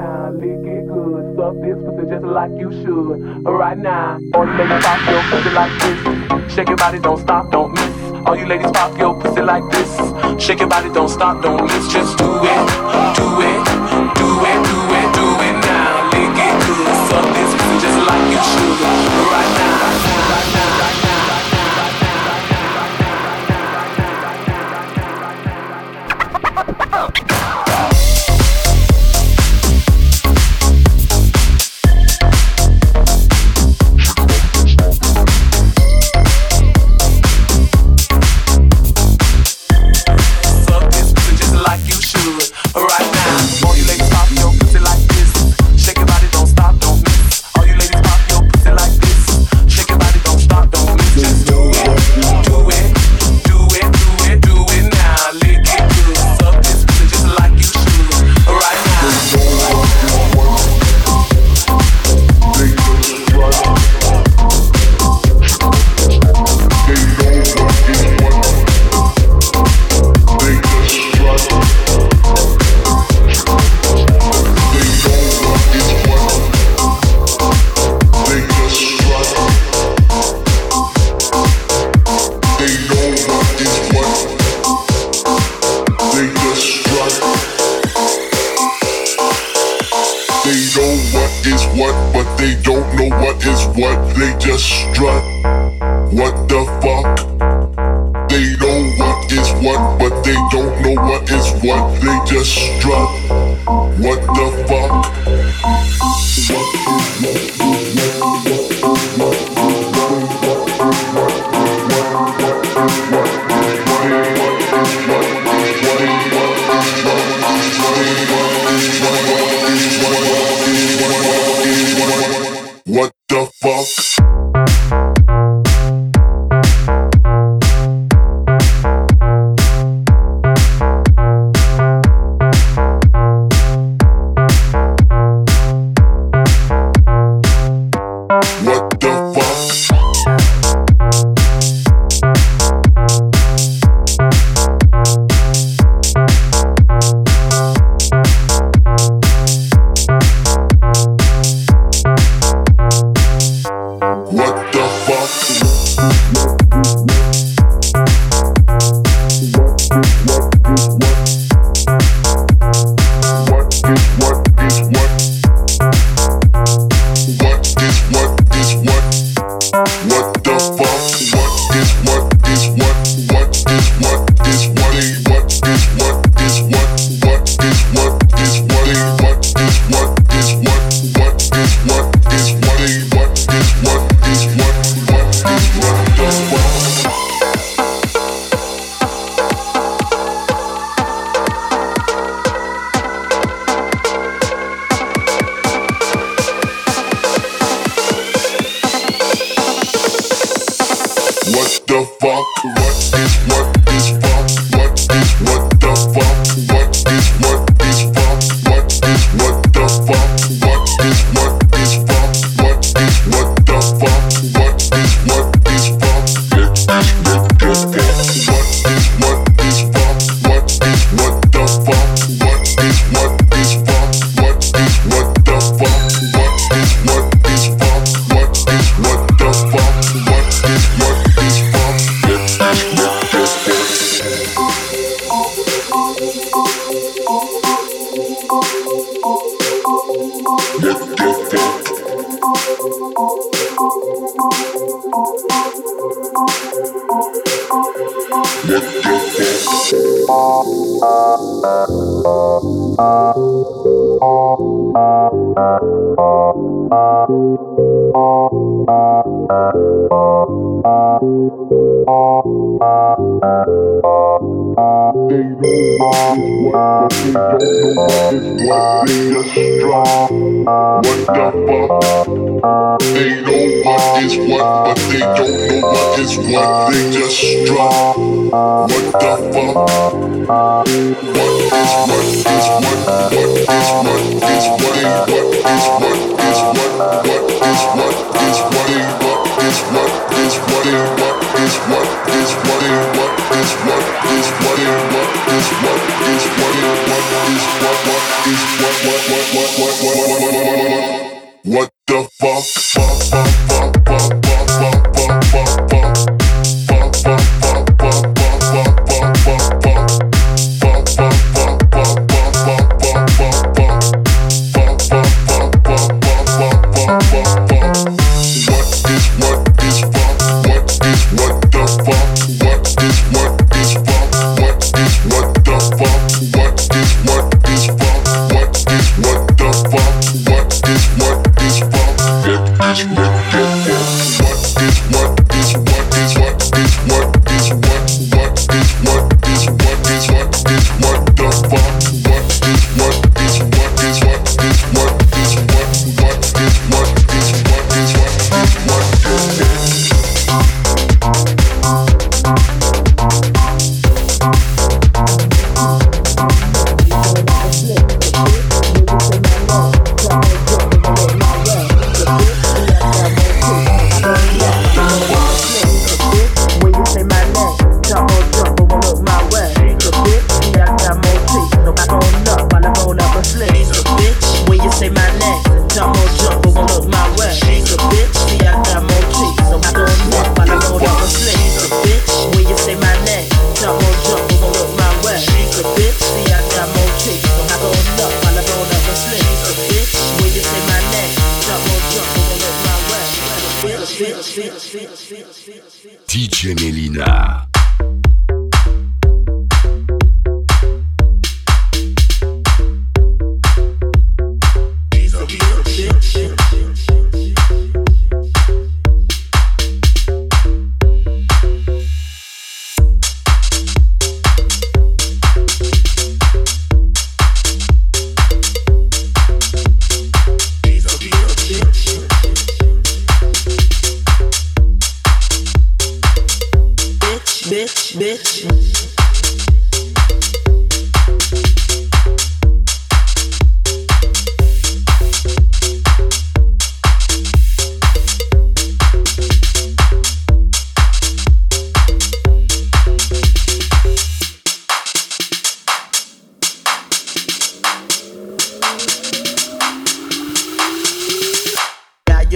now, lick it good. Suck this pussy just like you should. Right now, all you ladies pop your pussy like this. Shake your body, don't stop, don't miss. All you ladies pop your pussy like this. Shake your body, don't stop, don't miss. Just do it, do it, do it, do it.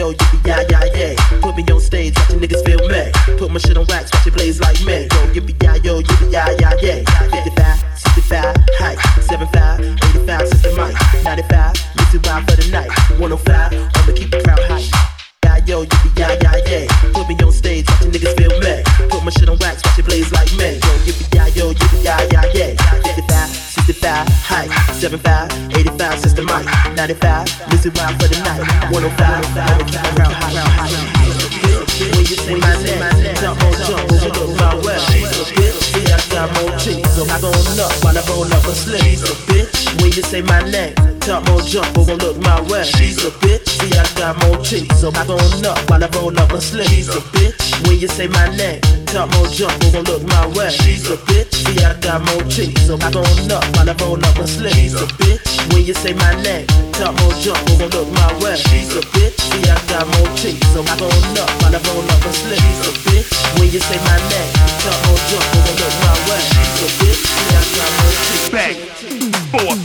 yo, you be yeah, yeah, yeah. Put me on stage, watch the niggas feel me. Put my shit on wax, watch it blaze like me. Yo, you be yeah, yo, you be yeah, yeah, yeah. 55, 65, high, 75, 85, the mic. 95, missing wild for the night. 105, I'ma keep the crowd high. Yeah, yo, you be yeah, yeah, yeah. Put me on stage, watch the niggas feel me. Put my shit on wax, watch it blaze like me. Yo, you be yeah, yo, you be yeah, yeah, yeah. 55, 65, high, 75, 85, sister Mike, mic, 95, listen round for the night, 105, I don't keep around high, round high. When you say my name, jump on jump, but we go far west. I'm cheese. I'm going up while I roll up a slip. She's a bitch. When you say my name, top more jump, but won't look my way. She's a bitch. See, I got more cheese. I'm going up while I roll up a slip. She's a bitch. When you say my name, top more jump, but won't look my way. She's a bitch. See, I got more cheese. I'm going up while I roll up a slip. She's a bitch. When you say my leg, top more jump, won't look my way. She's a bitch, see I got more teeth. so I roll up, I roll up and slip. She's a bitch. When you say my leg, top more jump, won't look my way. She's a bitch, see I got more teeth. Back, forth.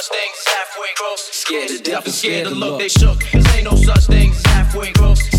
such thing as halfway gross. Scared to death and scared to look, they shook. Cause ain't no such thing as halfway gross.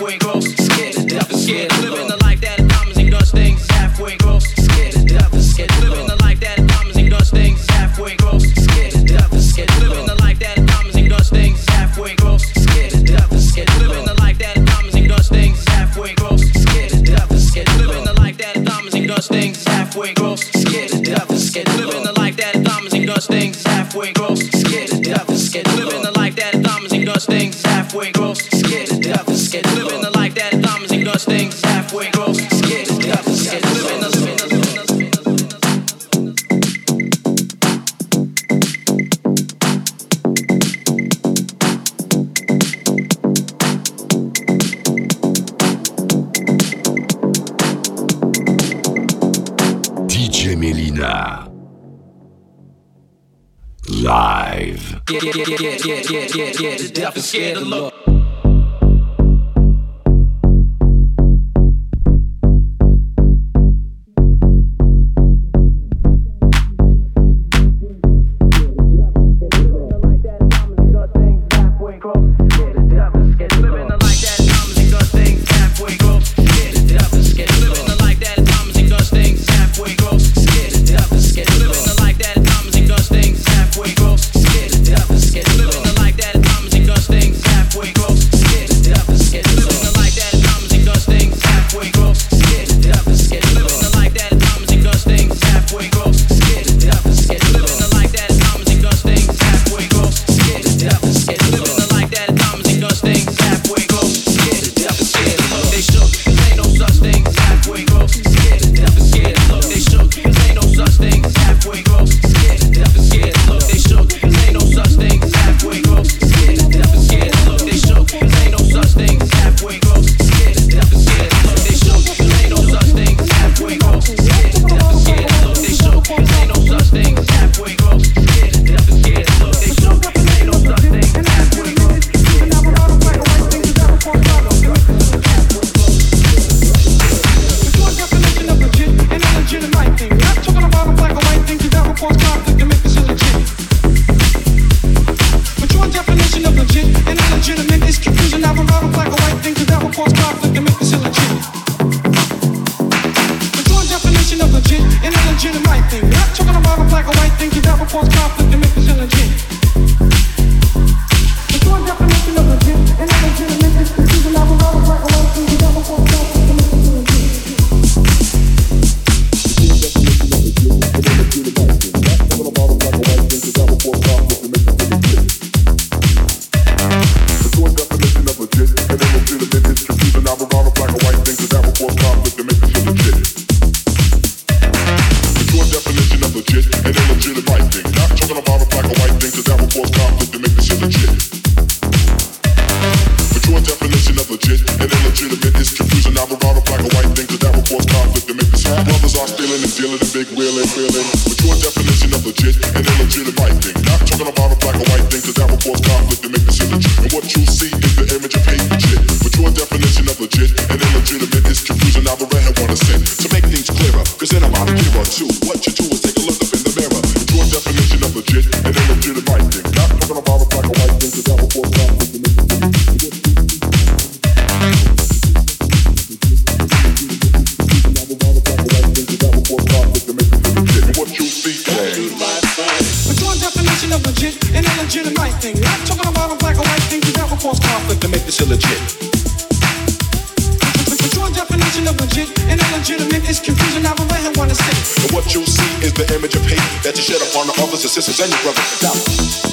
fuego. scared, scared, scared, scared, scared, scared to death and scared to look. legit and illegitimate is confusing. I will brought up black and white things that will cause conflict and make this happen. Brothers are stealing and dealing and big wheeling, feeling. But your definition of legit and illegitimate thing. Not talking about a black and white thing that will cause conflict and make this illegit. And what you see is the image of hate legit. But your definition of legit and illegitimate is confusing. I will red want to sin. To make things clearer, cause then I'm out of here too. What you do is take a look up in the mirror. Your definition of legit and illegitimate thing. Not talking about a black and white thing that will cause conflict. to legit. But your definition of legit and illegitimate is confusion. I would let him wanna sit. And what you see is the image of hate that you shed upon the others, the sisters, and your brothers. Now.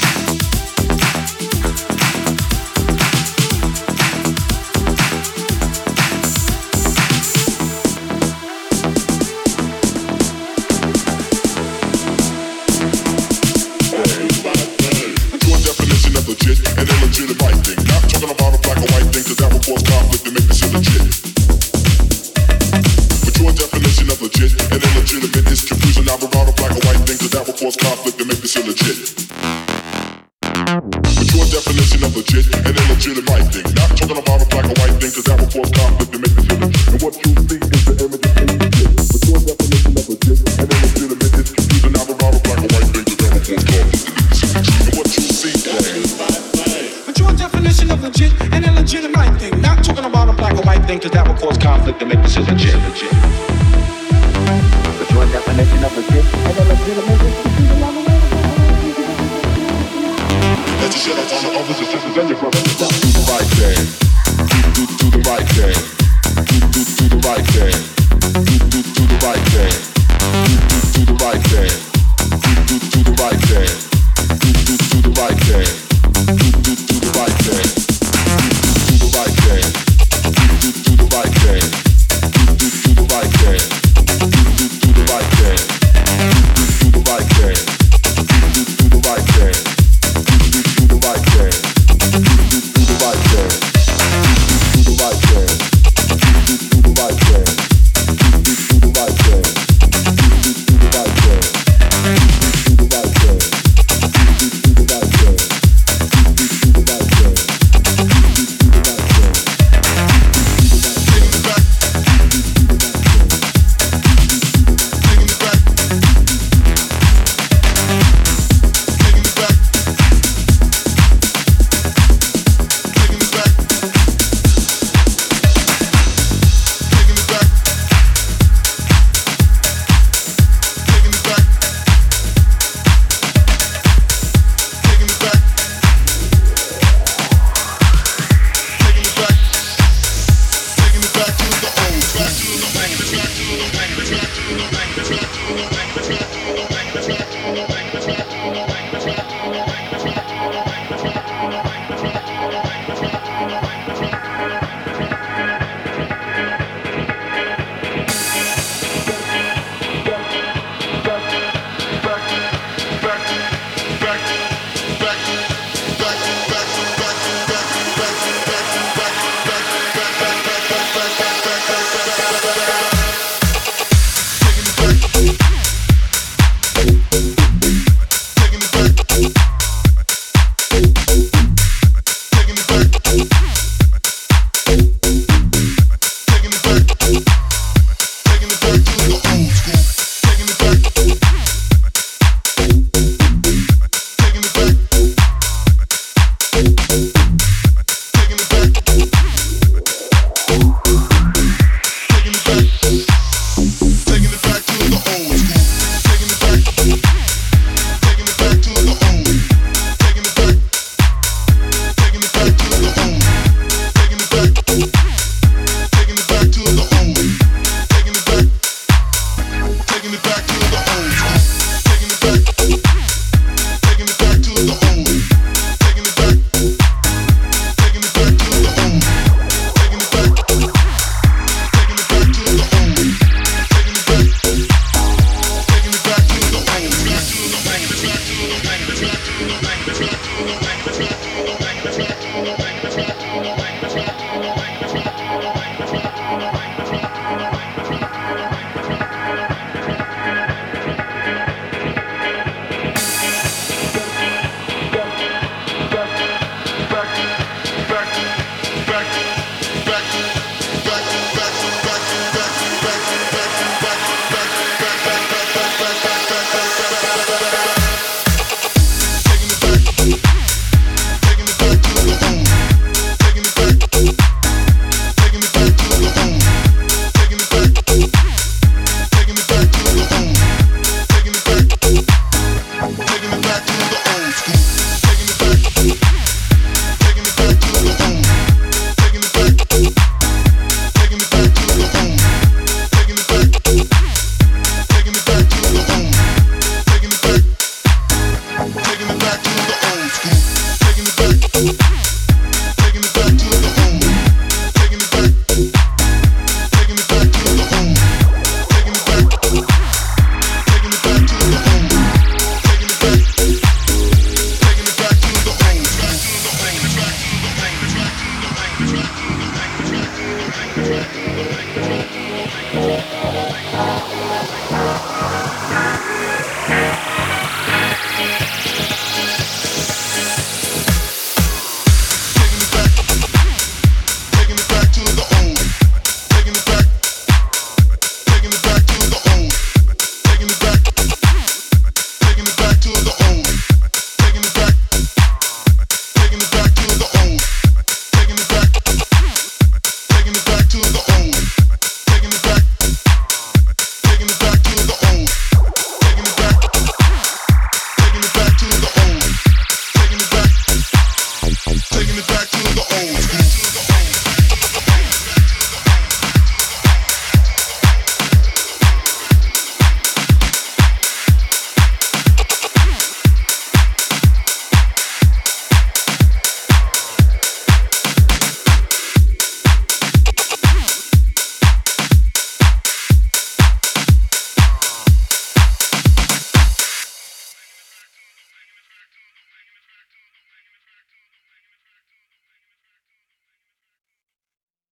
do the right thing.